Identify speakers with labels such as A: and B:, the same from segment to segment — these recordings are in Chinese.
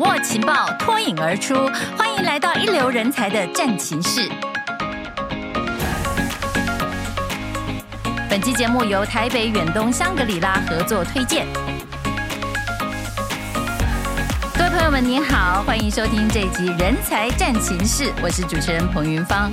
A: 握情报，脱颖而出。欢迎来到一流人才的战情室。本期节目由台北远东香格里拉合作推荐。各位朋友们，您好，欢迎收听这一集《人才战情室》，我是主持人彭云芳。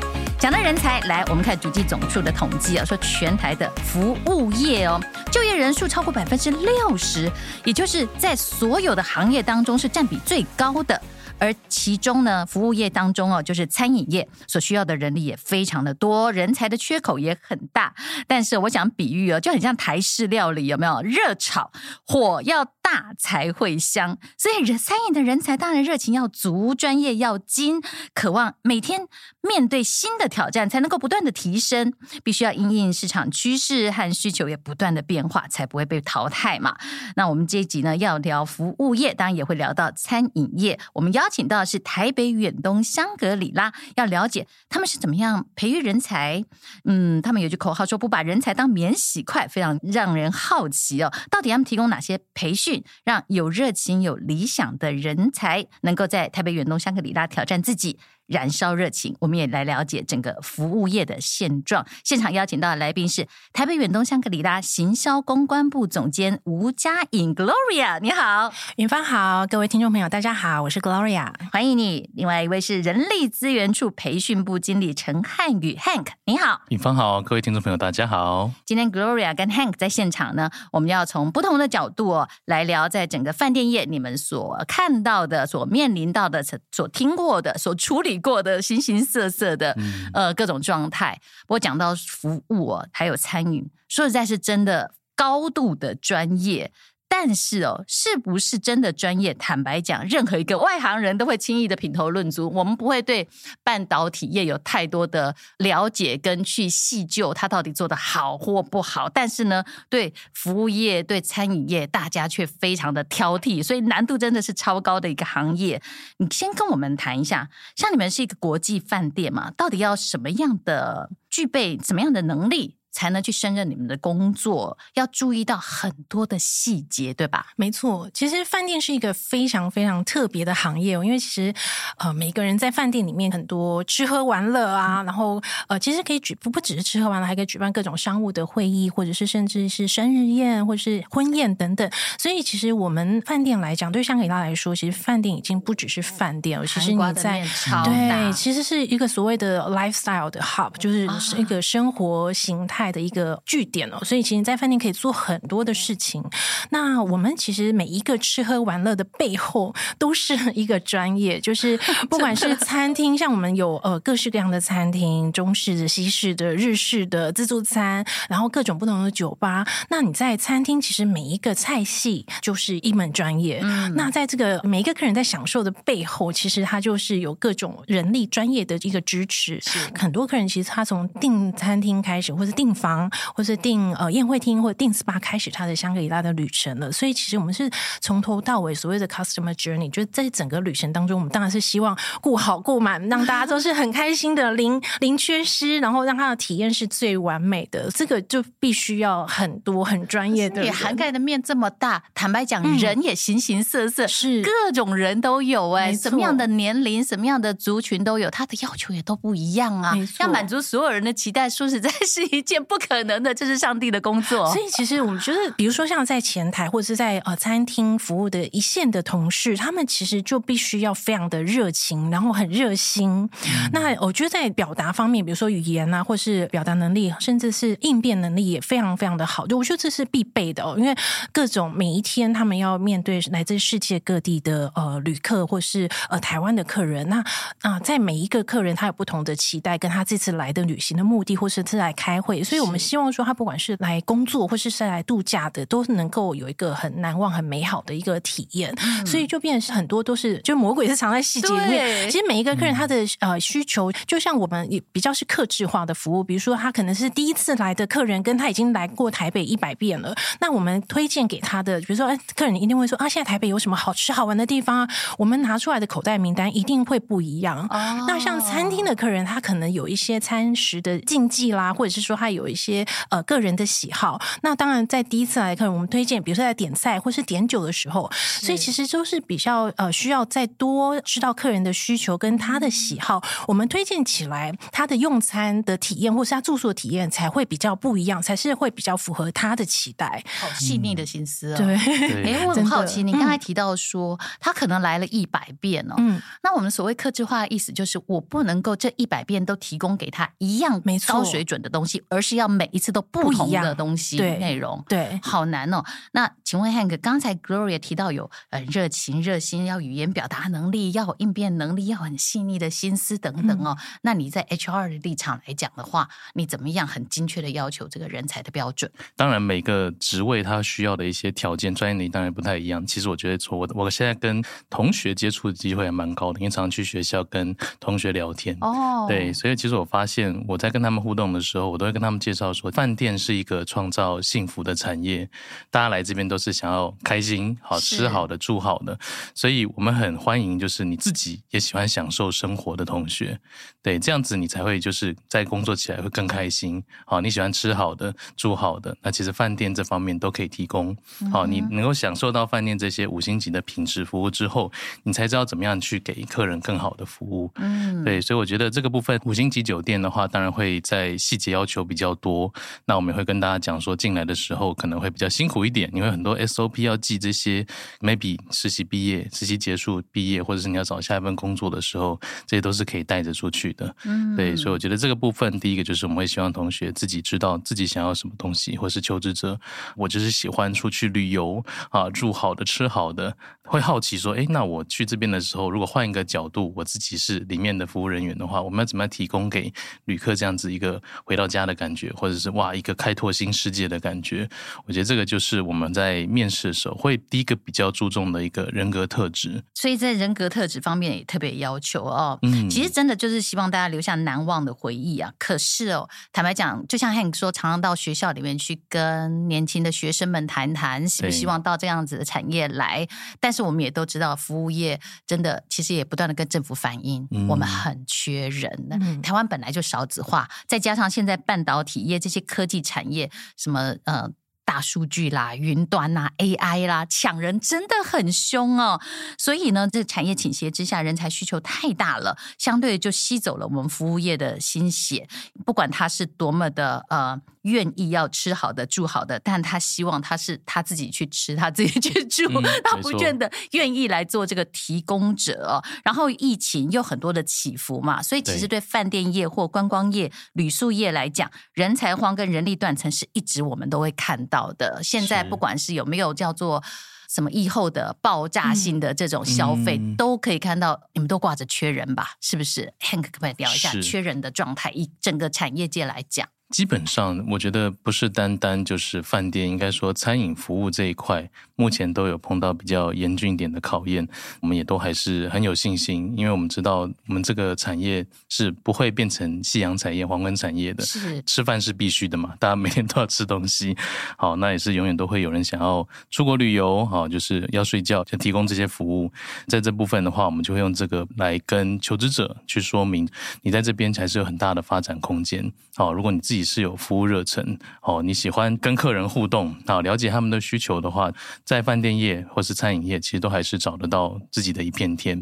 A: 讲到人才，来，我们看主计总处的统计啊，说全台的服务业哦，就业人数超过百分之六十，也就是在所有的行业当中是占比最高的。而其中呢，服务业当中哦，就是餐饮业所需要的人力也非常的多，人才的缺口也很大。但是我想比喻哦，就很像台式料理，有没有？热炒，火要大才会香。所以人餐饮的人才当然热情要足，专业要精，渴望每天面对新的挑战，才能够不断的提升。必须要因应市场趋势和需求也不断的变化，才不会被淘汰嘛。那我们这一集呢，要聊服务业，当然也会聊到餐饮业。我们。邀请到的是台北远东香格里拉，要了解他们是怎么样培育人才。嗯，他们有句口号说“不把人才当免洗筷”，非常让人好奇哦。到底他们提供哪些培训，让有热情、有理想的人才能够在台北远东香格里拉挑战自己？燃烧热情，我们也来了解整个服务业的现状。现场邀请到的来宾是台北远东香格里拉行销公关部总监吴佳颖 Gloria，你好，
B: 云芳好，各位听众朋友大家好，我是 Gloria，
A: 欢迎你。另外一位是人力资源处培训部经理陈汉宇 Hank，你好，
C: 云芳好，各位听众朋友大家好。
A: 今天 Gloria 跟 Hank 在现场呢，我们要从不同的角度哦来聊，在整个饭店业你们所看到的、所面临到的、所听过的、所处理。过的形形色色的呃各种状态，不过讲到服务哦，还有餐饮，说实在是真的高度的专业。但是哦，是不是真的专业？坦白讲，任何一个外行人都会轻易的品头论足。我们不会对半导体业有太多的了解跟去细究它到底做的好或不好。但是呢，对服务业、对餐饮业，大家却非常的挑剔，所以难度真的是超高的一个行业。你先跟我们谈一下，像你们是一个国际饭店嘛，到底要什么样的具备什么样的能力？才能去胜任你们的工作，要注意到很多的细节，对吧？
B: 没错，其实饭店是一个非常非常特别的行业哦，因为其实呃，每个人在饭店里面很多吃喝玩乐啊，然后呃，其实可以举不不只是吃喝玩乐，还可以举办各种商务的会议，或者是甚至是生日宴，或者是婚宴等等。所以其实我们饭店来讲，对香格里拉来说，其实饭店已经不只是饭店，其实你在对，其实是一个所谓的 lifestyle 的 hub，就是一个生活形态。的一个据点哦，所以其实，在饭店可以做很多的事情。那我们其实每一个吃喝玩乐的背后，都是一个专业，就是 不管是餐厅，像我们有呃各式各样的餐厅，中式的、西式的、日式的自助餐，然后各种不同的酒吧。那你在餐厅，其实每一个菜系就是一门专业。嗯，那在这个每一个客人在享受的背后，其实他就是有各种人力专业的一个支持。是很多客人其实他从订餐厅开始，或者订房，或是订呃宴会厅，或者订 SPA 开始他的香格里拉的旅程了。所以其实我们是从头到尾所谓的 customer journey，就是在整个旅程当中，我们当然是希望顾好顾满，让大家都是很开心的，零零缺失，然后让他的体验是最完美的。这个就必须要很多很专业的，
A: 也涵盖的面这么大。坦白讲，嗯、人也形形色色，是各种人都有哎、欸，什么样的年龄，什么样的族群都有，他的要求也都不一样啊。要满足所有人的期待，说实在是一件。不可能的，这是上帝的工作。
B: 所以，其实我们觉得，比如说像在前台或者是在呃餐厅服务的一线的同事，他们其实就必须要非常的热情，然后很热心。那我觉得在表达方面，比如说语言啊，或是表达能力，甚至是应变能力，也非常非常的好。就我觉得这是必备的哦，因为各种每一天他们要面对来自世界各地的呃旅客，或是呃台湾的客人。那啊、在每一个客人他有不同的期待，跟他这次来的旅行的目的，或是是来开会，所以。我们希望说，他不管是来工作或是是来度假的，都能够有一个很难忘、很美好的一个体验。嗯、所以就变成是很多都是，就魔鬼是藏在细节里面。其实每一个客人他的呃需求，就像我们也比较是克制化的服务。比如说，他可能是第一次来的客人，跟他已经来过台北一百遍了。那我们推荐给他的，比如说，哎，客人一定会说啊，现在台北有什么好吃好玩的地方啊？我们拿出来的口袋名单一定会不一样。哦、那像餐厅的客人，他可能有一些餐食的禁忌啦，或者是说他有。有一些呃个人的喜好。那当然，在第一次来看，我们推荐，比如说在点菜或是点酒的时候，所以其实都是比较呃需要再多知道客人的需求跟他的喜好，我们推荐起来他的用餐的体验或是他住宿的体验才会比较不一样，才是会比较符合他的期待。
A: 好细腻的心思哦。
B: 对，
A: 哎，我很好奇，你刚才提到说他可能来了一百遍哦，嗯，那我们所谓客制化的意思就是，我不能够这一百遍都提供给他一样没错高水准的东西，而是要每一次都不同的东西内容。
B: 对，
A: 好难哦。那请问 Hank，刚才 Gloria 提到有呃热情、热心，要语言表达能力，要有应变能力，要很细腻的心思等等哦。嗯、那你在 HR 的立场来讲的话，你怎么样很精确的要求这个人才的标准？
C: 当然，每个职位他需要的一些条件、专业能力当然不太一样。其实我觉得，我我现在跟同学接触的机会还蛮高的，因为常常去学校跟同学聊天。哦，对，所以其实我发现我在跟他们互动的时候，我都会跟他们介绍说，饭店是一个创造幸福的产业，大家来这边都是想要开心、好吃好的、住好的，所以我们很欢迎，就是你自己也喜欢享受生活的同学。对，这样子你才会就是在工作起来会更开心。好，你喜欢吃好的、住好的，那其实饭店这方面都可以提供。好，你能够享受到饭店这些五星级的品质服务之后，你才知道怎么样去给客人更好的服务。嗯，对，所以我觉得这个部分五星级酒店的话，当然会在细节要求比较多。那我们也会跟大家讲说，进来的时候可能会比较辛苦一点，因为很多 SOP 要记这些，maybe 实习毕业、实习结束毕业，或者是你要找下一份工作的时候，这些都是可以带着出去的。嗯，对，所以我觉得这个部分，第一个就是我们会希望同学自己知道自己想要什么东西，或是求职者，我就是喜欢出去旅游啊，住好的，吃好的。会好奇说，哎，那我去这边的时候，如果换一个角度，我自己是里面的服务人员的话，我们要怎么样提供给旅客这样子一个回到家的感觉，或者是哇，一个开拓新世界的感觉？我觉得这个就是我们在面试的时候会第一个比较注重的一个人格特质。
A: 所以在人格特质方面也特别要求哦。嗯，其实真的就是希望大家留下难忘的回忆啊。可是哦，坦白讲，就像 Hank 说，常常到学校里面去跟年轻的学生们谈谈，希不希望到这样子的产业来？但是是我们也都知道，服务业真的其实也不断的跟政府反映，嗯、我们很缺人。嗯、台湾本来就少子化，再加上现在半导体业这些科技产业，什么呃。大数据啦、云端啦、AI 啦，抢人真的很凶哦。所以呢，这产业倾斜之下，人才需求太大了，相对就吸走了我们服务业的心血。不管他是多么的呃愿意要吃好的、住好的，但他希望他是他自己去吃、他自己去住，嗯、他不见得愿意来做这个提供者。然后疫情又很多的起伏嘛，所以其实对饭店业或观光业、旅宿业来讲，人才荒跟人力断层是一直我们都会看到。的，现在不管是有没有叫做什么疫后的爆炸性的这种消费，嗯、都可以看到你们都挂着缺人吧？是不是？Hank 可不可以聊一下缺人的状态？以整个产业界来讲。
C: 基本上，我觉得不是单单就是饭店，应该说餐饮服务这一块，目前都有碰到比较严峻一点的考验。我们也都还是很有信心，因为我们知道我们这个产业是不会变成夕阳产业、黄昏产业的。是吃饭是必须的嘛，大家每天都要吃东西。好，那也是永远都会有人想要出国旅游，好，就是要睡觉，就提供这些服务。在这部分的话，我们就会用这个来跟求职者去说明，你在这边才是有很大的发展空间。好，如果你自己。你是有服务热忱哦，你喜欢跟客人互动啊，了解他们的需求的话，在饭店业或是餐饮业，其实都还是找得到自己的一片天。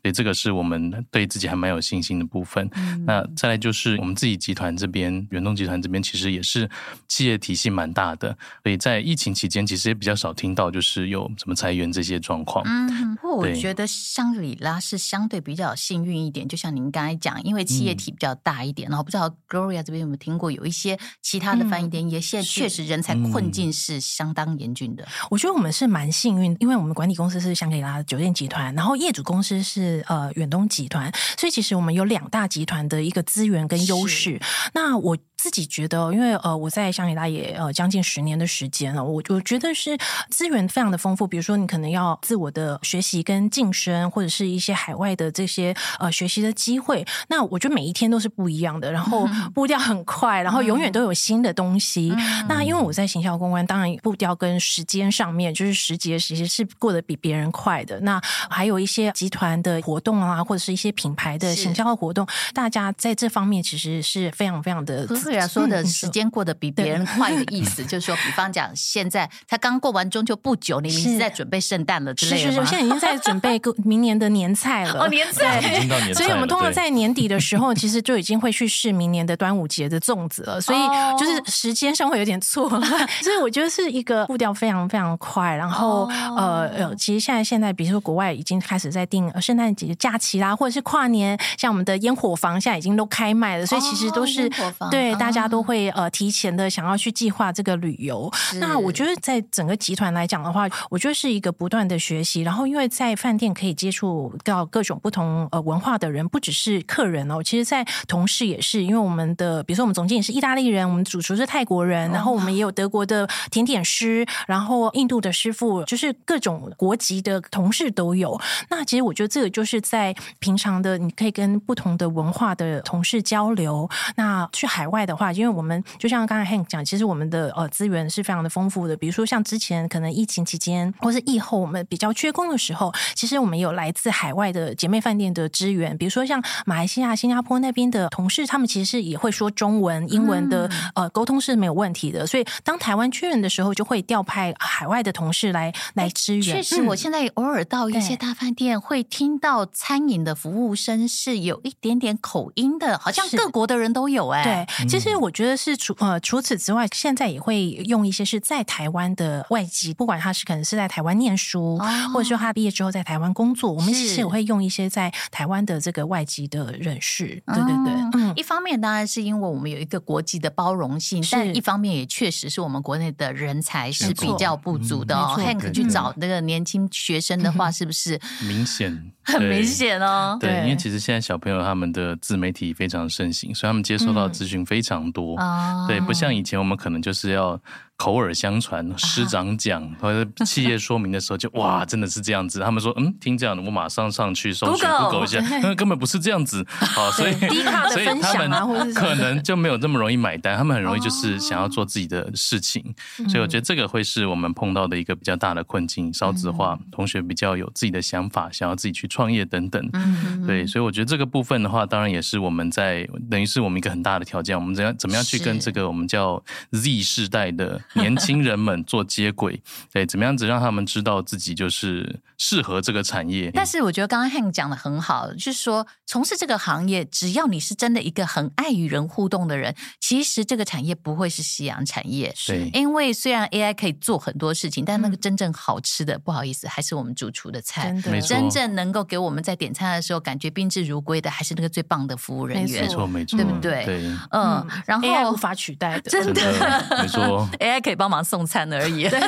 C: 所以这个是我们对自己还蛮有信心的部分。嗯、那再来就是我们自己集团这边，远东集团这边其实也是企业体系蛮大的，所以在疫情期间其实也比较少听到就是有什么裁员这些状况。
A: 嗯，不过我觉得香格里拉是相对比较幸运一点，就像您刚才讲，因为企业体比较大一点，嗯、然后不知道 Gloria 这边有没有听过有。有一些其他的翻译店也，现在确实人才困境是相当严峻的。
B: 我觉得我们是蛮幸运，因为我们管理公司是香格里拉酒店集团，然后业主公司是呃远东集团，所以其实我们有两大集团的一个资源跟优势。那我。自己觉得，因为呃，我在香格里拉也呃将近十年的时间了，我我觉得是资源非常的丰富。比如说，你可能要自我的学习跟晋升，或者是一些海外的这些呃学习的机会。那我觉得每一天都是不一样的，然后步调很快，然后永远都有新的东西。嗯、那因为我在行销公关，当然步调跟时间上面，就是时节其实是过得比别人快的。那还有一些集团的活动啊，或者是一些品牌的行销的活动，大家在这方面其实是非常非常的。
A: Sylvia 说的时间过得比别人快的意思，就是说，比方讲，现在他刚过完中秋不久，你已经在准备圣诞了之类的吗？
B: 是是是，现在已经在准备明年的年菜了。
A: 哦，年菜，
C: 已经到年菜。
B: 所以我们通常在年底的时候，其实就已经会去试明年的端午节的粽子了。所以就是时间上会有点错了。所以我觉得是一个步调非常非常快。然后呃呃，其实现在现在，比如说国外已经开始在订圣诞节假期啦，或者是跨年，像我们的烟火房现在已经都开卖了，所以其实都是对大家都会呃提前的想要去计划这个旅游。那我觉得在整个集团来讲的话，我觉得是一个不断的学习。然后因为在饭店可以接触到各种不同呃文化的人，不只是客人哦，其实在同事也是。因为我们的比如说我们总经理是意大利人，我们主厨是泰国人，然后我们也有德国的甜点师，然后印度的师傅，就是各种国籍的同事都有。那其实我觉得这个就是在平常的你可以跟不同的文化的同事交流。那去海外的话，因为我们就像刚才 Hank 讲，其实我们的呃资源是非常的丰富的。比如说像之前可能疫情期间，或是疫后我们比较缺工的时候，其实我们有来自海外的姐妹饭店的支援。比如说像马来西亚、新加坡那边的同事，他们其实也会说中文、英文的，呃，沟通是没有问题的。所以当台湾缺人的时候，就会调派海外的同事来来支援。
A: 确实，我现在偶尔到一些大饭店，会听到餐饮的服务生是有一点点口音的，好像各国的人都有哎、欸。
B: 对，其实我觉得是除呃除此之外，现在也会用一些是在台湾的外籍，不管他是可能是在台湾念书，哦、或者说他毕业之后在台湾工作，我们其实也会用一些在台湾的这个外籍的人士。对对对，
A: 嗯，一方面当然是因为我们有一个国际的包容性，但一方面也确实是我们国内的人才是比较不足的哦。Hank 去找那个年轻学生的话，是不是？
C: 明显？
A: 很明显哦。
C: 对，因为其实现在小朋友他们的自媒体非常盛行，所以他们接收到资讯非常多。对，不像以前我们可能就是要。口耳相传，师长讲或者企业说明的时候就，就哇，真的是这样子。他们说，嗯，听这样的，我马上上去搜寻 Google 一下，因 为根本不是这样子。好，所以所以他们可能就没有这么容易买单。他们很容易就是想要做自己的事情，所以我觉得这个会是我们碰到的一个比较大的困境。少子化，同学比较有自己的想法，想要自己去创业等等。对，所以我觉得这个部分的话，当然也是我们在等于是我们一个很大的条件。我们怎样怎么样去跟这个我们叫 Z 世代的。年轻人们做接轨，对，怎么样子让他们知道自己就是适合这个产业？
A: 但是我觉得刚刚 Hank 讲的很好，就是说从事这个行业，只要你是真的一个很爱与人互动的人，其实这个产业不会是夕阳产业。
C: 对，
A: 因为虽然 AI 可以做很多事情，但那个真正好吃的，不好意思，还是我们主厨的菜。
B: 真的，
A: 真正能够给我们在点餐的时候感觉宾至如归的，还是那个最棒的服务人员。
C: 没错，没错，
A: 对不对？
C: 对，
A: 嗯，然后
B: AI 无法取代的，
A: 真的，
C: 没错，
A: AI 可以帮忙。送餐而已，对，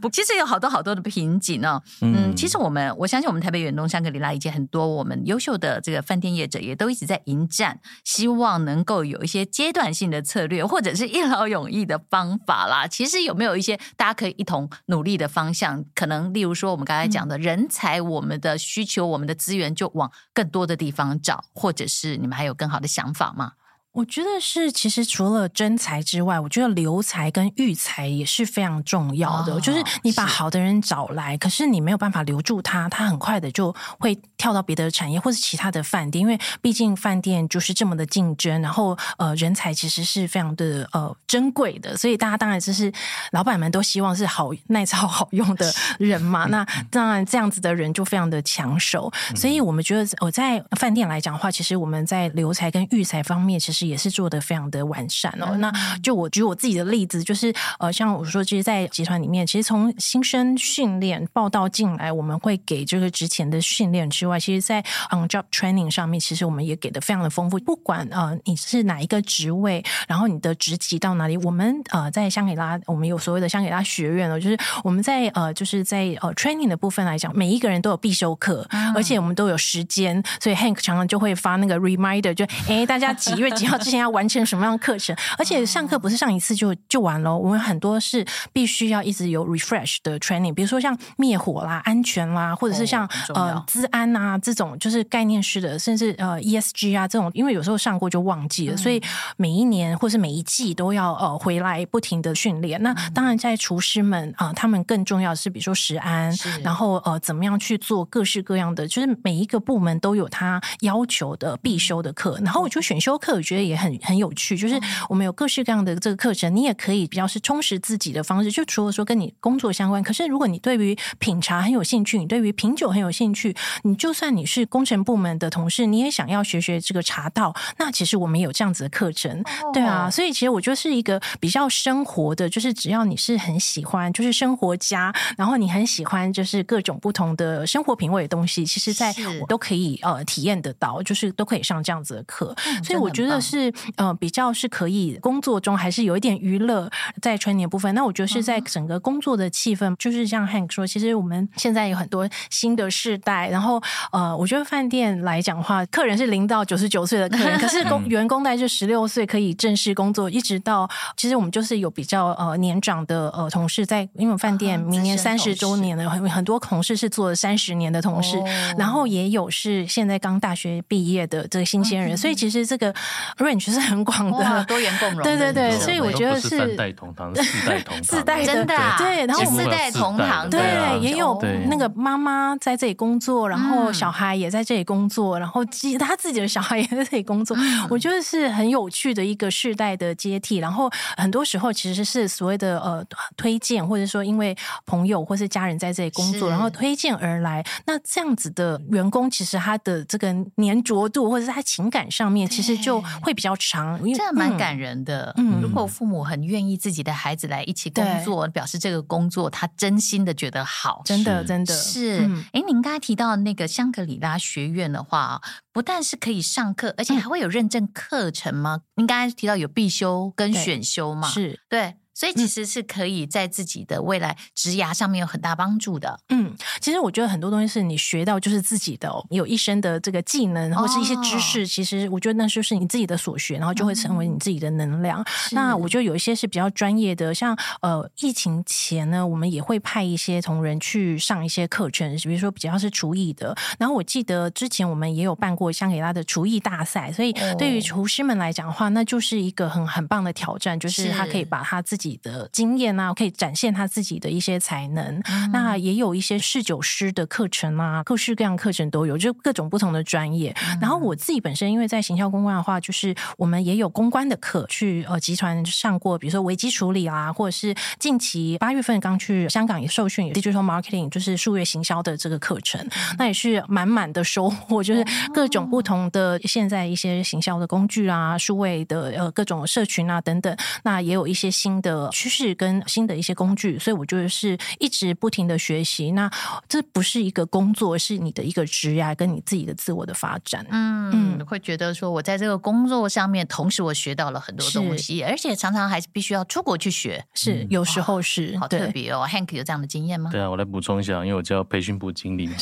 A: 不，其实有好多好多的瓶颈哦。嗯，其实我们我相信我们台北远东香格里拉以及很多我们优秀的这个饭店业者也都一直在迎战，希望能够有一些阶段性的策略，或者是一劳永逸的方法啦。其实有没有一些大家可以一同努力的方向？可能例如说我们刚才讲的人才，我们的需求，我们的资源就往更多的地方找，或者是你们还有更好的想法吗？
B: 我觉得是，其实除了真才之外，我觉得留才跟育才也是非常重要的。哦、就是你把好的人找来，是可是你没有办法留住他，他很快的就会跳到别的产业或是其他的饭店，因为毕竟饭店就是这么的竞争。然后呃，人才其实是非常的呃珍贵的，所以大家当然就是老板们都希望是好耐操 好用的人嘛。是那当然这样子的人就非常的抢手。嗯、所以我们觉得我在饭店来讲的话，其实我们在留才跟育才方面，其实。也是做的非常的完善哦。嗯、那就我举我自己的例子，就是呃，像我说，其实，在集团里面，其实从新生训练报道进来，我们会给这个之前的训练之外，其实，在 on job training 上面，其实我们也给的非常的丰富。不管呃你是哪一个职位，然后你的职级到哪里，我们呃在香格里拉，我们有所谓的香格里拉学院哦，就是我们在呃就是在呃 training 的部分来讲，每一个人都有必修课，嗯、而且我们都有时间，所以 Hank 常常就会发那个 reminder，就哎大家几月几号。之前要完成什么样的课程？而且上课不是上一次就就完了，我们很多是必须要一直有 refresh 的 training，比如说像灭火啦、安全啦，或者是像、哦、呃资安啊这种，就是概念式的，甚至呃 ESG 啊这种，因为有时候上过就忘记了，嗯、所以每一年或是每一季都要呃回来不停的训练。那当然在厨师们啊、呃，他们更重要的是，比如说食安，然后呃怎么样去做各式各样的，就是每一个部门都有他要求的必修的课。然后我觉得选修课，我觉得。觉得也很很有趣，就是我们有各式各样的这个课程，你也可以比较是充实自己的方式。就除了说跟你工作相关，可是如果你对于品茶很有兴趣，你对于品酒很有兴趣，你就算你是工程部门的同事，你也想要学学这个茶道，那其实我们有这样子的课程，对啊。所以其实我觉得是一个比较生活的，就是只要你是很喜欢，就是生活家，然后你很喜欢就是各种不同的生活品味的东西，其实在我都可以呃体验得到，就是都可以上这样子的课。嗯、所以我觉得是呃比较是可以工作中还是有一点娱乐在春年部分。那我觉得是在整个工作的气氛，就是像 Hank 说，其实我们现在有很多新的世代，然后呃，我觉得饭店来讲的话，客人是零到九十九岁的客人，可是工员工大概就十六岁可以正式工作，一直到其实我们就是有比较呃年长的呃同事在，因为饭店明年三十周年了，很很多同事是做了三十年的同事，然后也有是现在刚大学毕业的这个新鲜人，所以其实这个 range 是很广的，
A: 多元共融。
B: 对对对，所以我觉得是
C: 三代同堂，四代同堂，
B: 四代
A: 真的
B: 对，然后
A: 四代同堂，
B: 对，也有那个妈妈在这里工作，然后小孩也在这里工作，然后他自己的小孩也在这里工作，我觉得是很有趣的一个世代的接替。然后很多时候其实是所谓的呃推荐，或者说因为朋友或是家人在这里工作，然后推荐而来。那这样子的员工，其实他的这个粘着度，或者是他情感上面，其实就会比较长。
A: 这样蛮感人的。嗯，如果父母很愿意自己的孩子来一起工作，表示这个工作他真心的觉得好，
B: 真的真的
A: 是。哎，您刚才提到那个香格里拉学院的话，不但是可以上课，而且还会有认证课程吗？您刚才提到有必修跟选修嘛？
B: 是
A: 对。所以其实是可以在自己的未来职涯上面有很大帮助的。
B: 嗯，其实我觉得很多东西是你学到就是自己的，哦，有一身的这个技能或是一些知识，哦，其实我觉得那就是你自己的所学，然后就会成为你自己的能量。嗯，那我觉得有一些是比较专业的，像呃疫情前呢，我们也会派一些同仁去上一些课程，比如说比较是厨艺的。然后我记得之前我们也有办过香格里拉的厨艺大赛，所以对于厨师们来讲的话，那就是一个很很棒的挑战，就是他可以把他自己。自己的经验啊，可以展现他自己的一些才能。嗯、那也有一些侍酒师的课程啊，各式各样课程都有，就各种不同的专业。嗯、然后我自己本身因为在行销公关的话，就是我们也有公关的课，去呃集团上过，比如说危机处理啊，或者是近期八月份刚去香港也受训，digital marketing 就是数月行销的这个课程，嗯、那也是满满的收获，就是各种不同的现在一些行销的工具啊，数位的呃各种社群啊等等，那也有一些新的。趋势跟新的一些工具，所以我觉得是一直不停的学习。那这不是一个工作，是你的一个职业，跟你自己的自我的发展。
A: 嗯，嗯会觉得说我在这个工作上面，同时我学到了很多东西，而且常常还是必须要出国去学。
B: 是，嗯、有时候是、
A: 哦、好特别哦。Hank 有这样的经验吗？
C: 对啊，我来补充一下，因为我叫培训部经理嘛，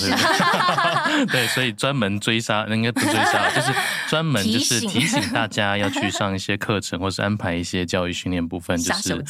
C: 对，所以专门追杀，应该不追杀，就是专门就是提醒大家要去上一些课程，或是安排一些教育训练部分，就是。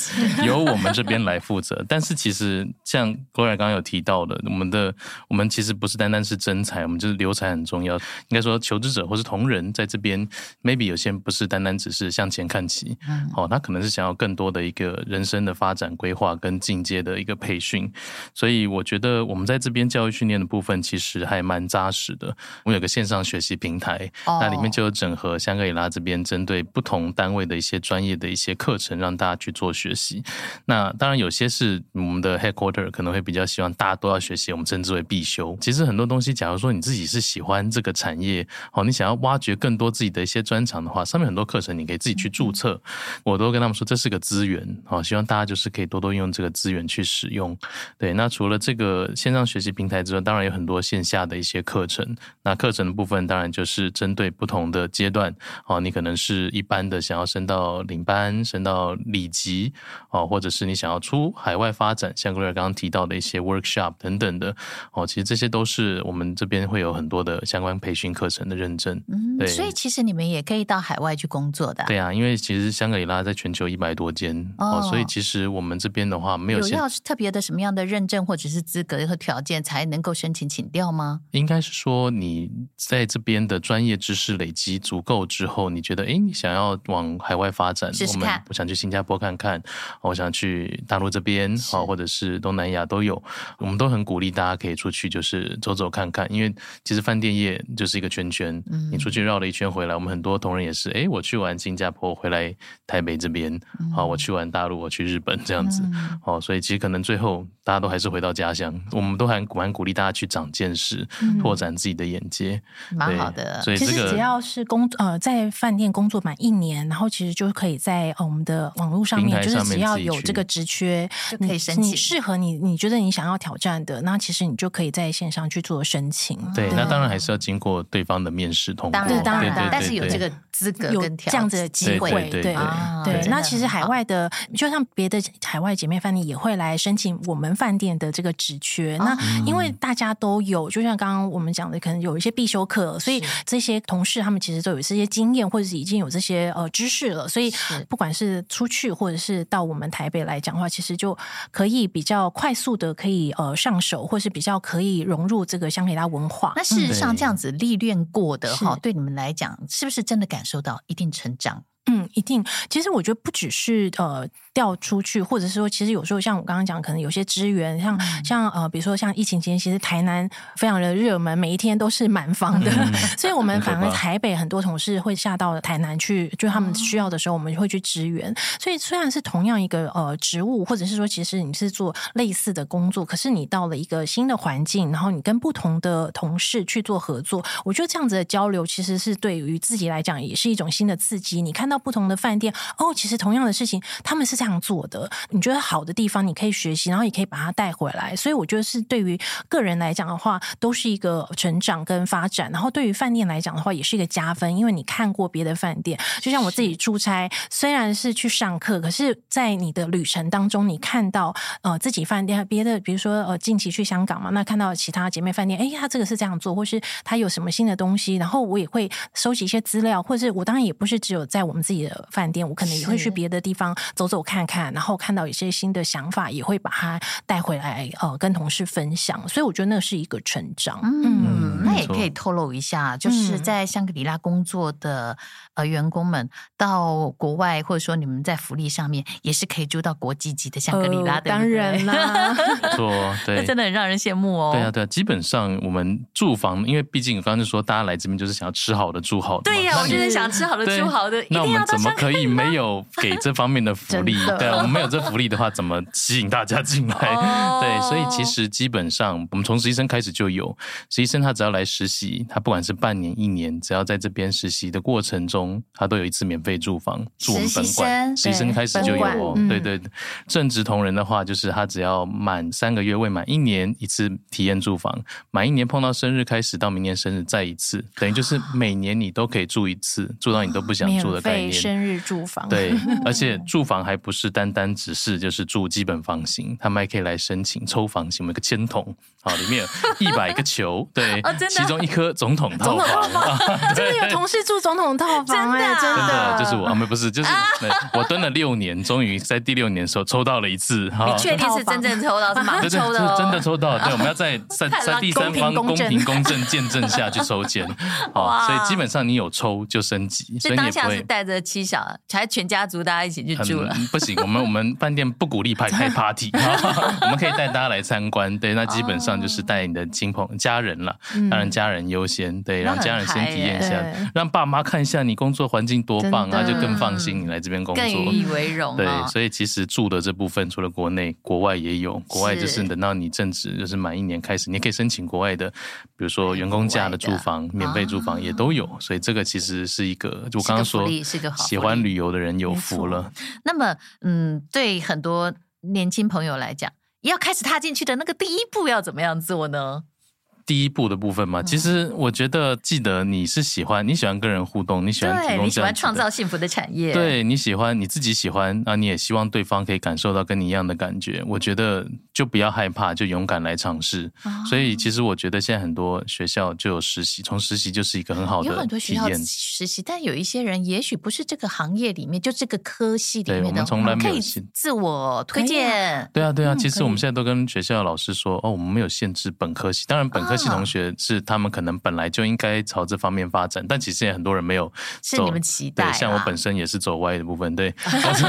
C: 由我们这边来负责，但是其实像 Gloria 刚刚有提到的，我们的我们其实不是单单是真才，我们就是留才很重要。应该说，求职者或是同仁在这边，maybe 有些人不是单单只是向前看齐，嗯，哦，他可能是想要更多的一个人生的发展规划跟进阶的一个培训。所以我觉得我们在这边教育训练的部分其实还蛮扎实的。我们有个线上学习平台，那里面就有整合香格里拉这边针对不同单位的一些专业的一些课程，让大家去做学学习。那当然，有些是我们的 headquarter 可能会比较希望大家都要学习，我们称之为必修。其实很多东西，假如说你自己是喜欢这个产业，哦，你想要挖掘更多自己的一些专长的话，上面很多课程你可以自己去注册。我都跟他们说，这是个资源，哦，希望大家就是可以多多用这个资源去使用。对，那除了这个线上学习平台之外，当然有很多线下的一些课程。那课程的部分，当然就是针对不同的阶段，哦，你可能是一般的想要升到领班，升到里级，哦。或者是你想要出海外发展，像 Gloria 刚刚提到的一些 workshop 等等的哦，其实这些都是我们这边会有很多的相关培训课程的认证。嗯，对，
A: 所以其实你们也可以到海外去工作的。
C: 对啊，因为其实香格里拉在全球一百多间哦，所以其实我们这边的话没有，
A: 有要特别的什么样的认证或者是资格和条件才能够申请请调吗？
C: 应该是说你在这边的专业知识累积足够之后，你觉得哎，你想要往海外发展，试试看，我们我想去新加坡看看。看，我想去大陆这边，好，或者是东南亚都有，我们都很鼓励大家可以出去，就是走走看看，因为其实饭店业就是一个圈圈，你出去绕了一圈回来，我们很多同仁也是，哎，我去完新加坡，回来台北这边，好，我去完大陆，我去日本 这样子，好，所以其实可能最后大家都还是回到家乡，我们都还蛮鼓励大家去长见识，拓展自己的眼界，
A: 蛮。好的。
C: 所以这个
B: 其实只要是工呃在饭店工作满一年，然后其实就可以在呃我们的网络上面，就是只要有这个职缺
A: 就可以申请，
B: 你适合你你觉得你想要挑战的，那其实你就可以在线上去做申请。
C: 对，那当然还是要经过对方的面试通过，
A: 当然当然，但是有这个资格有这样子的机会，
B: 对对对。那其实海外的，就像别的海外姐妹饭店也会来申请我们饭店的这个职缺。那因为大家都有，就像刚刚我们讲的，可能有一些必修课，所以这些同事他们其实都有这些经验，或者是已经有这些呃知识了。所以不管是出去或者是到我们台北来讲的话，其实就可以比较快速的可以呃上手，或是比较可以融入这个香格里拉文化。
A: 那事实上这样子历练过的哈，对你们来讲，是不是真的感受到一定成长？
B: 嗯，一定。其实我觉得不只是呃。调出去，或者是说，其实有时候像我刚刚讲，可能有些支援，像、嗯、像呃，比如说像疫情期间，其实台南非常的热门，每一天都是满房的，嗯、所以我们反而台北很多同事会下到台南去，就他们需要的时候，我们会去支援。哦、所以虽然是同样一个呃职务，或者是说，其实你是做类似的工作，可是你到了一个新的环境，然后你跟不同的同事去做合作，我觉得这样子的交流，其实是对于自己来讲也是一种新的刺激。你看到不同的饭店，哦，其实同样的事情，他们是这样做的，你觉得好的地方，你可以学习，然后也可以把它带回来。所以我觉得是对于个人来讲的话，都是一个成长跟发展。然后对于饭店来讲的话，也是一个加分，因为你看过别的饭店。就像我自己出差，虽然是去上课，可是在你的旅程当中，你看到呃自己饭店别的，比如说呃近期去香港嘛，那看到其他姐妹饭店，哎，他这个是这样做，或是他有什么新的东西，然后我也会收集一些资料，或者是我当然也不是只有在我们自己的饭店，我可能也会去别的地方走走看看。然后看到一些新的想法，也会把它带回来，呃，跟同事分享。所以我觉得那是一个成长。嗯，
A: 嗯，那也可以透露一下，就是在香格里拉工作的呃员工们到国外，或者说你们在福利上面也是可以住到国际级的香格里拉的。
B: 当然啦，
C: 没错，对，
A: 那真的很让人羡慕哦。
C: 对啊，对啊，基本上我们住房，因为毕竟刚刚就说大家来这边就是想要吃好的、住好的。
A: 对呀，我就是想吃好的、住好的。
C: 那我们怎么可以没有给这方面的福利？对啊。我们没有这福利的话，怎么吸引大家进来？哦、对，所以其实基本上，我们从实习生开始就有实习生，他只要来实习，他不管是半年、一年，只要在这边实习的过程中，他都有一次免费住房，住我们本馆。实习生开始就有哦，对对对。正职同仁的话，就是他只要满三个月，未满一年一次体验住房，满一年碰到生日开始到明年生日再一次，等于就是每年你都可以住一次，住到你都不想住的概念。
B: 生日住房，
C: 对，而且住房还不是单单只是就是住基本房型，他们还可以来申请抽房型，我们一个签筒，好，里面有一百个球，对，其中一颗总统套房，
B: 真的有同事住总统套房，真的，
C: 真的就是我，啊，没不是，就是我蹲了六年，终于在第六年的时候抽到了一次，
A: 你确定是真正抽到是吗？
C: 对对，是真的抽到，对，我们要在 在在第三方公平公正见证下去抽签，好，所以基本上你有抽就升级，所以你也不会
A: 带着妻小，还全家族大家一起去住了，
C: 不行，我们我们饭店不鼓励派开 party，我们可以带大家来参观。对，那基本上就是带你的亲朋家人了，当然家人优先。对，让家人先体验一下，让爸妈看一下你工作环境多棒，啊就更放心你来这边工作，更
A: 引以为荣。
C: 对，所以其实住的这部分，除了国内，国外也有。国外就是等到你正职就是满一年开始，你可以申请国外的，比如说员工价的住房、免费住房也都有。所以这个其实是一个，就我刚刚说，喜欢旅游的人有福了。
A: 那么，嗯，对很多。年轻朋友来讲，要开始踏进去的那个第一步要怎么样做呢？
C: 第一步的部分嘛，其实我觉得，记得你是喜欢，你喜欢跟人互动，你喜欢提供，你喜欢
A: 创造幸福的产业，
C: 对，你喜欢你自己喜欢，啊你也希望对方可以感受到跟你一样的感觉。我觉得就不要害怕，就勇敢来尝试。哦、所以其实我觉得现在很多学校就有实习，从实习就是一个很好的。有很多学校
A: 实习，但有一些人也许不是这个行业里面，就这个科系里面的，
C: 我们从来没有
A: 自我推荐。
C: 对啊，对啊，其实我们现在都跟学校的老师说，哦，我们没有限制本科系，当然本科。科系同学是他们可能本来就应该朝这方面发展，但其实也很多人没有
A: 是你们期待。
C: 对，像我本身也是走歪的部分，对，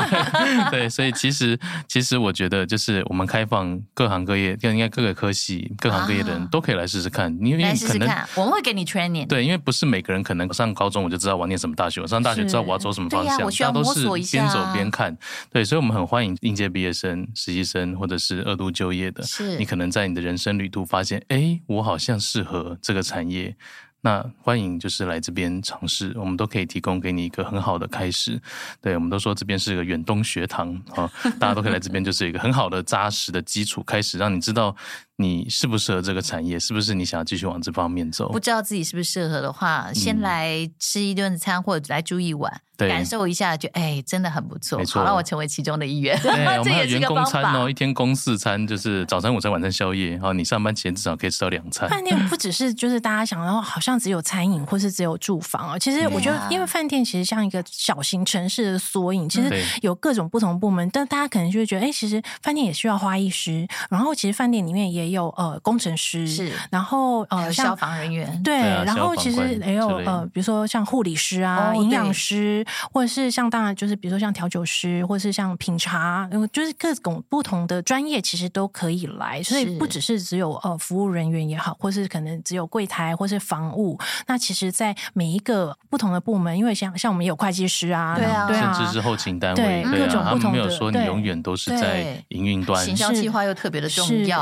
C: 对，所以其实其实我觉得就是我们开放各行各业，应该各个科系、各行各业的人都可以来试试看，因为可能
A: 我们会给你 training。
C: 对，因为不是每个人可能上高中我就知道我要念什么大学，我上大学知道我要走什么方向，大家都是边走边看。对，所以我们很欢迎应届毕业生、实习生或者是二度就业的。是，你可能在你的人生旅途发现，哎，我好好像适合这个产业。那欢迎就是来这边尝试，我们都可以提供给你一个很好的开始。对，我们都说这边是一个远东学堂啊，大家都可以来这边，就是一个很好的扎实的基础开始，让你知道。你适不适合这个产业？是不是你想要继续往这方面走？
A: 不知道自己是不是适合的话，先来吃一顿餐或者来住一晚，对感受一下就，就哎，真的很不错。没错，好让我成为其中的一员。
C: 对，我们还有员工餐哦，一天公四餐，就是早餐、午餐、晚餐、宵夜。然后你上班前至少可以吃到两餐。
B: 饭店不只是就是大家想到好像只有餐饮或是只有住房啊，其实我觉得，因为饭店其实像一个小型城市的缩影，其实有各种不同部门，但大家可能就会觉得，哎，其实饭店也需要花艺师，然后其实饭店里面也。也有呃工程师是，然后呃
A: 消防人员。
B: 对，然后其实也有呃比如说像护理师啊、营养师，或者是像当然就是比如说像调酒师，或者是像品茶，就是各种不同的专业其实都可以来，所以不只是只有呃服务人员也好，或是可能只有柜台或是房务，那其实在每一个不同的部门，因为像像我们有会计师啊，
A: 对啊，
C: 甚至是后勤单位，对各种不同的，他们没有说你永远都是在营运端，
A: 行销计划又特别的重要，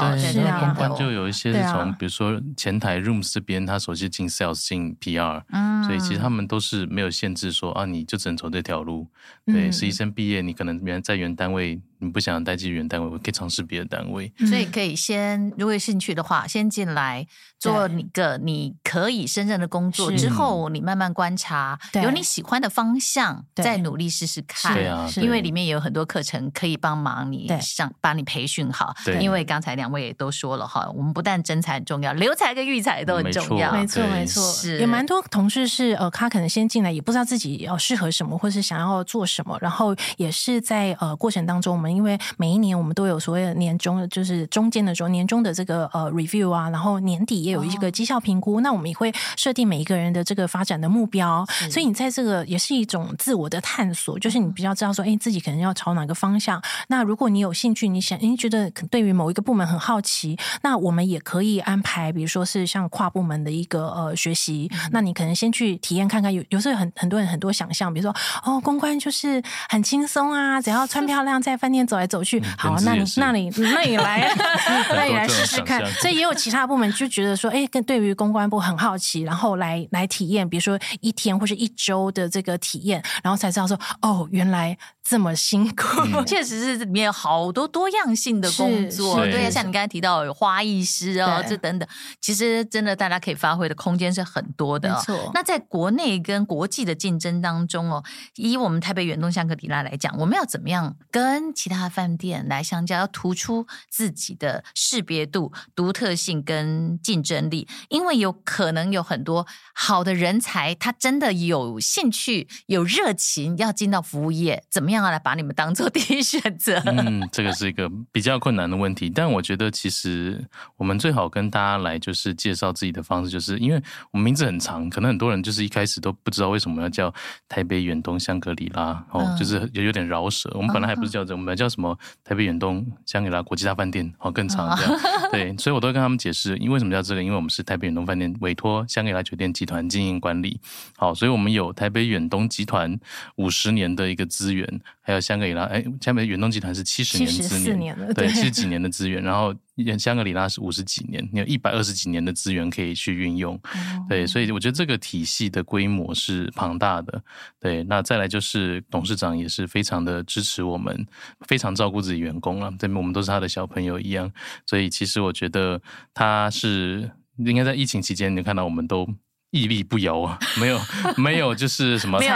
C: 公关就有一些是从，比如说前台 rooms 这边，他首先进 sales 进 PR，嗯，所以其实他们都是没有限制说啊，你就只能走这条路。对，实习生毕业，你可能原来在原单位。你不想待进原单位，我可以尝试别的单位。
A: 所以可以先，如果有兴趣的话，先进来做一个你可以胜任的工作。之后你慢慢观察，有你喜欢的方向，再努力试试看。对啊，因为里面也有很多课程可以帮忙你上，把你培训好。对，因为刚才两位也都说了哈，我们不但真才很重要，留才跟育才都很重要。
B: 没错，没错，是。有蛮多同事是呃，他可能先进来也不知道自己要适合什么，或是想要做什么，然后也是在呃过程当中我们。因为每一年我们都有所谓的年终，就是中间的时候，年终的这个呃 review 啊，然后年底也有一个绩效评估。哦、那我们也会设定每一个人的这个发展的目标，所以你在这个也是一种自我的探索，就是你比较知道说，哎，自己可能要朝哪个方向。那如果你有兴趣，你想，哎，觉得对于某一个部门很好奇，那我们也可以安排，比如说是像跨部门的一个呃学习。嗯、那你可能先去体验看看，有有时候很很多人很多想象，比如说哦，公关就是很轻松啊，只要穿 漂亮在饭店。走来走去，好，那你那你那你来，那你来试试看。所以也有其他部门就觉得说，哎，跟对于公关部很好奇，然后来来体验，比如说一天或是一周的这个体验，然后才知道说，哦，原来。这么辛苦，确实是里面有好多多样性的工作，对，像你刚才提到有花艺师哦，这等等，其实真的大家可以发挥的空间是很多的。没错。那在国内跟国际的竞争当中哦，以我们台北远东香格里拉来讲，我们要怎么样跟其他饭店来相较，要突出自己的识别度、独特性跟竞争力？因为有可能有很多好的人才，他真的有兴趣、有热情要进到服务业，怎么样？样来把你们当做 第一选择？
C: 嗯，这个是一个比较困难的问题。但我觉得，其实我们最好跟大家来就是介绍自己的方式，就是因为我们名字很长，可能很多人就是一开始都不知道为什么要叫台北远东香格里拉，哦，就是有有点饶舌。我们本来还不是叫这，我们叫什么台北远东香格里拉国际大饭店，哦，更长这样。对，所以我都会跟他们解释，因为什么叫这个？因为我们是台北远东饭店委托香格里拉酒店集团经营管理，好，所以我们有台北远东集团五十年的一个资源。还有香格里拉，哎，香格里拉远东集团是七十年资源，对，对，七十几年的资源。然后香格里拉是五十几年，你有一百二十几年的资源可以去运用，嗯、对，所以我觉得这个体系的规模是庞大的。对，那再来就是董事长也是非常的支持我们，非常照顾自己员工了，对，我们都是他的小朋友一样。所以其实我觉得他是应该在疫情期间，你看到我们都。屹立不摇啊，没有没有就是什么倒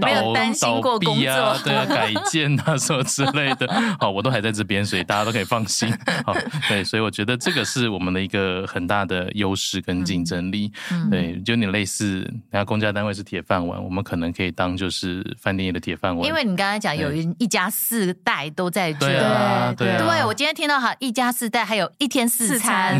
C: 倒倒闭啊，对啊，改建啊什么之类的，好，我都还在这边，所以大家都可以放心。好，对，所以我觉得这个是我们的一个很大的优势跟竞争力。嗯、对，就你类似，然后公家单位是铁饭碗，我们可能可以当就是饭店业的铁饭碗。
A: 因为你刚才讲有一家四代都在这，
C: 对啊，对啊，
A: 对，我今天听到哈，一家四代还有一天四餐，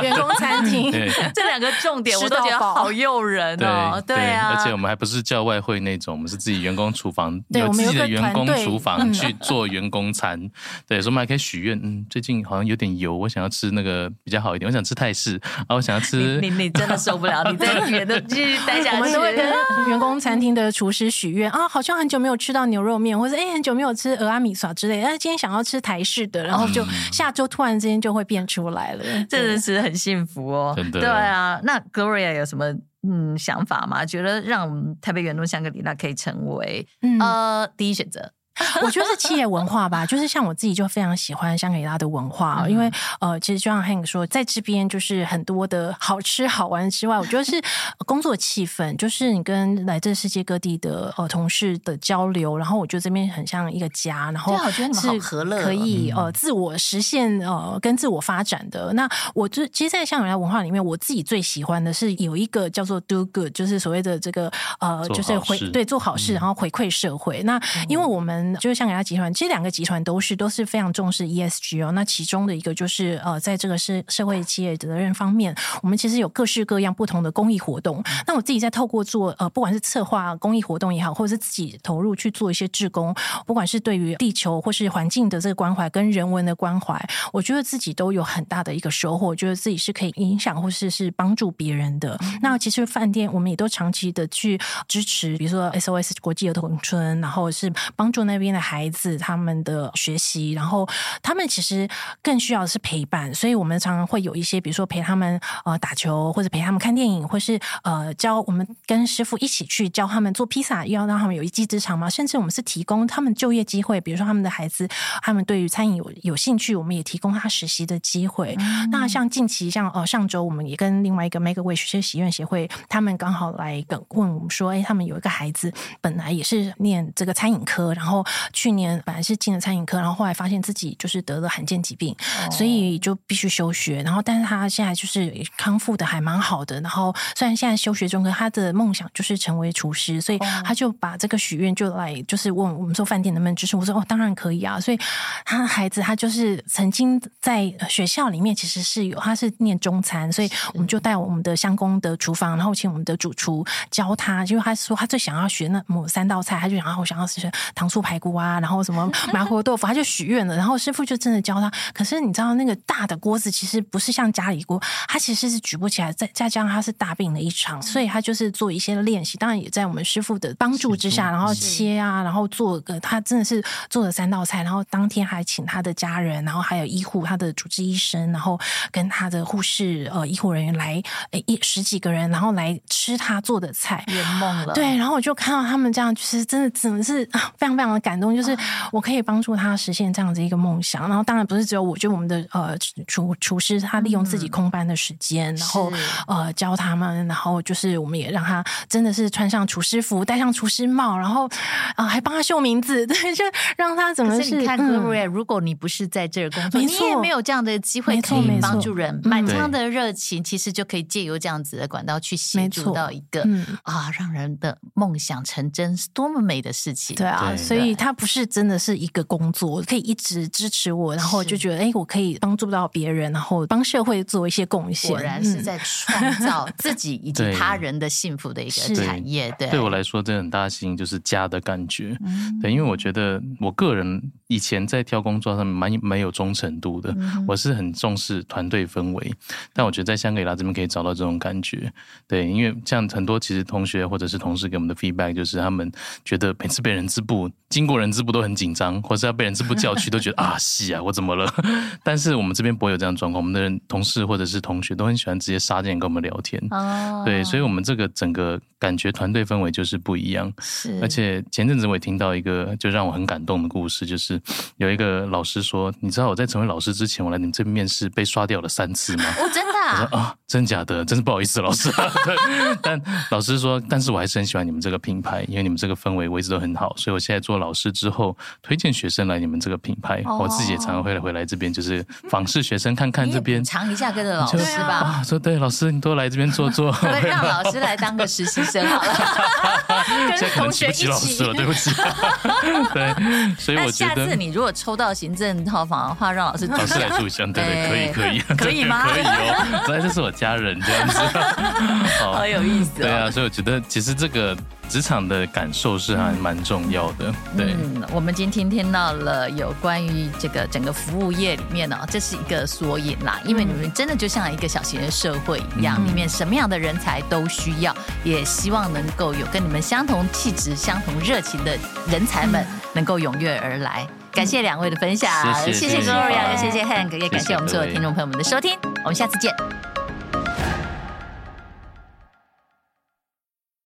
A: 员工餐厅，这两个重点我都觉得好。诱人哦，对，对啊，
C: 而且我们还不是叫外汇那种，我们是自己员工厨房，有自己的员工厨房去做员工餐。对，所以我们还可以许愿，嗯，最近好像有点油，我想要吃那个比较好一点，我想吃泰式啊，我想要吃。
A: 你你真的受不了，你在里面都继续待下去。
B: 我们都会跟员工餐厅的厨师许愿啊，好像很久没有吃到牛肉面，或者哎很久没有吃蚵仔米耍之类的，哎今天想要吃台式的，然后就下周突然之间就会变出来了，
A: 真的是很幸福哦。
C: 真的。
A: 对啊，那 Gloria 有什么？嗯，想法嘛，觉得让台北远东香格里拉可以成为、嗯、呃第一选择。
B: 我觉得是企业文化吧，就是像我自己就非常喜欢香格里拉的文化，嗯、因为呃，其实就像 Hank 说，在这边就是很多的好吃好玩之外，我觉得是工作气氛，就是你跟来自世界各地的呃同事的交流，然后我觉得这边很像一个家，然后
A: 我觉得你们好和乐，
B: 可以呃自我实现呃跟自我发展的。那我就其实，在香格里拉文化里面，我自己最喜欢的是有一个叫做 Do Good，就是所谓的这个呃，就是回对做好事，然后回馈社会。嗯、那因为我们就是香格里拉集团，其实两个集团都是都是非常重视 ESG 哦。那其中的一个就是呃，在这个社社会企业责任方面，我们其实有各式各样不同的公益活动。那我自己在透过做呃，不管是策划公益活动也好，或者是自己投入去做一些志工，不管是对于地球或是环境的这个关怀跟人文的关怀，我觉得自己都有很大的一个收获。我觉得自己是可以影响或是是帮助别人的。那其实饭店我们也都长期的去支持，比如说 SOS 国际儿童村，然后是帮助那边的孩子他们的学习，然后他们其实更需要的是陪伴，所以我们常常会有一些，比如说陪他们呃打球，或者陪他们看电影，或是呃教我们跟师傅一起去教他们做披萨，要让他们有一技之长嘛。甚至我们是提供他们就业机会，比如说他们的孩子，他们对于餐饮有有兴趣，我们也提供他实习的机会。嗯、那像近期像呃上周，我们也跟另外一个 Make a Wish 学习院协会，他们刚好来跟问我们说，哎，他们有一个孩子本来也是念这个餐饮科，然后。去年本来是进了餐饮科，然后后来发现自己就是得了罕见疾病，哦、所以就必须休学。然后，但是他现在就是康复的还蛮好的。然后，虽然现在休学中，可他的梦想就是成为厨师，所以他就把这个许愿就来就是问我们说饭店能不能支持。我说哦，当然可以啊。所以他的孩子他就是曾经在学校里面其实是有他是念中餐，所以我们就带我们的相公的厨房，然后请我们的主厨教他，因为他说他最想要学那某三道菜，他就想要我想要吃糖醋排骨啊。然后什么 麻婆豆腐，他就许愿了。然后师傅就真的教他。可是你知道那个大的锅子其实不是像家里锅，他其实是举不起来。再再加上他是大病了一场，所以他就是做一些练习。当然也在我们师傅的帮助之下，然后切啊，然后做个他真的是做了三道菜。然后当天还请他的家人，然后还有医护，他的主治医生，然后跟他的护士呃医护人员来一十几个人，然后来吃他做的菜，
A: 圆梦了。
B: 对，然后我就看到他们这样，就是真的只能是非常非常的感动，就是我可以帮助他实现这样子一个梦想，然后当然不是只有我，就我们的呃厨厨师，他利用自己空班的时间，嗯、然后呃教他们，然后就是我们也让他真的是穿上厨师服，戴上厨师帽，然后啊、呃、还帮他绣名字，对，就让他怎么是，是你看，
A: 嗯、如果你不是在这儿工作，你也没有这样的机会可以帮助人，满腔的热情其实就可以借由这样子的管道去协助到一个、嗯、啊让人的梦想成真，是多么美的事情，
B: 对啊，所以他不是。真的是一个工作，可以一直支持我，然后就觉得哎，我可以帮助到别人，然后帮社会做一些贡献。
A: 果然是在创造自己以及他人的幸福的一个 产业。对，
C: 对我来说，这很大心就是家的感觉。嗯，对，因为我觉得我个人以前在挑工作上面蛮没有忠诚度的，嗯、我是很重视团队氛围。但我觉得在香格里拉这边可以找到这种感觉。对，因为像很多其实同学或者是同事给我们的 feedback，就是他们觉得每次被人资部经经过人资部都很紧张，或是要被人资部叫去，都觉得 啊，是啊，我怎么了？但是我们这边不会有这样状况，我们的人同事或者是同学都很喜欢直接杀进来跟我们聊天。哦，对，所以我们这个整个感觉团队氛围就是不一样。是，而且前阵子我也听到一个就让我很感动的故事，就是有一个老师说，你知道我在成为老师之前，我来你们这边面试被刷掉了三次吗？
A: 哦，真的啊？
C: 我说啊，真假的？真是不好意思，老师。对，但老师说，但是我还是很喜欢你们这个品牌，因为你们这个氛围我一直都很好，所以我现在做老师之后，推荐学生来你们这个品牌。我自己也常常会回来这边，就是访视学生，看看这边，
A: 尝一下跟着老师吧。
C: 啊，说对，老师你多来这边坐坐。
A: 让老师来当个实习生好了。
B: 跟同学一起。
C: 老师了，对不起。对，所以我觉得
A: 下次你如果抽到行政套房的话，让老师
C: 老师来住一下，对对，可以可以，
A: 可以吗？
C: 可以哦，本来这是我家人这样子，
A: 好有意思。
C: 对啊，所以我觉得其实这个。职场的感受是还蛮重要的，对。
A: 嗯，我们今天听到了有关于这个整个服务业里面呢，这是一个缩影啦。因为你们真的就像一个小型的社会一样，里面什么样的人才都需要，也希望能够有跟你们相同气质、相同热情的人才们能够踊跃而来。感谢两位的分享，谢谢 Gloria，也谢谢 Hank，也感谢我们所有听众朋友们的收听，我们下次见。